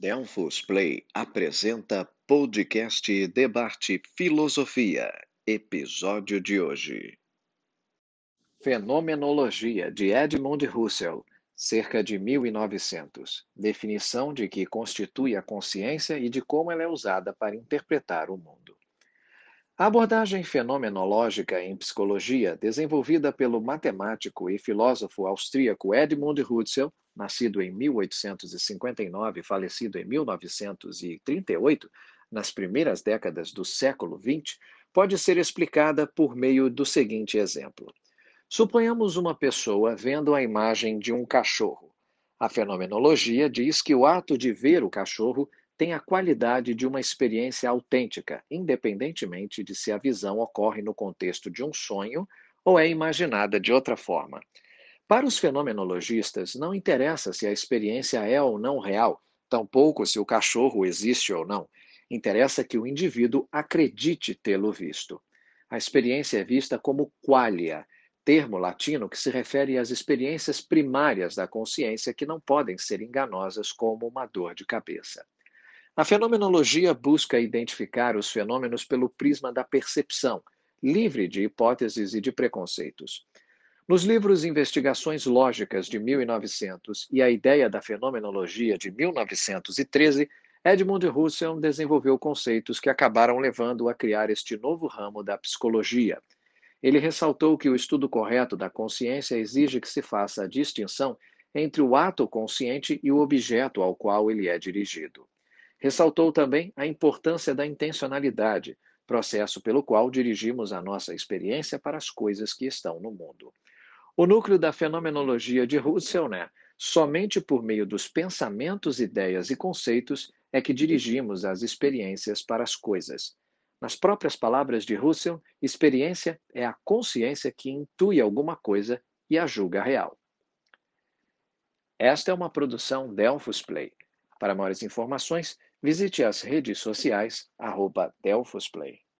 Delfos Play apresenta podcast Debate Filosofia, episódio de hoje. Fenomenologia de Edmund Husserl, cerca de 1900. Definição de que constitui a consciência e de como ela é usada para interpretar o mundo. A abordagem fenomenológica em psicologia, desenvolvida pelo matemático e filósofo austríaco Edmund Husserl, nascido em 1859 e falecido em 1938, nas primeiras décadas do século XX, pode ser explicada por meio do seguinte exemplo. Suponhamos uma pessoa vendo a imagem de um cachorro. A fenomenologia diz que o ato de ver o cachorro tem a qualidade de uma experiência autêntica, independentemente de se a visão ocorre no contexto de um sonho ou é imaginada de outra forma. Para os fenomenologistas, não interessa se a experiência é ou não real, tampouco se o cachorro existe ou não. Interessa que o indivíduo acredite tê-lo visto. A experiência é vista como qualia, termo latino que se refere às experiências primárias da consciência que não podem ser enganosas como uma dor de cabeça. A fenomenologia busca identificar os fenômenos pelo prisma da percepção, livre de hipóteses e de preconceitos. Nos livros Investigações Lógicas de 1900 e A Ideia da Fenomenologia de 1913, Edmund Husserl desenvolveu conceitos que acabaram levando a criar este novo ramo da psicologia. Ele ressaltou que o estudo correto da consciência exige que se faça a distinção entre o ato consciente e o objeto ao qual ele é dirigido. Ressaltou também a importância da intencionalidade, processo pelo qual dirigimos a nossa experiência para as coisas que estão no mundo. O núcleo da fenomenologia de Husserl é somente por meio dos pensamentos, ideias e conceitos é que dirigimos as experiências para as coisas. Nas próprias palavras de Husserl, experiência é a consciência que intui alguma coisa e a julga real. Esta é uma produção Delphos Play. Para maiores informações, Visite as redes sociais, arroba Delfosplay.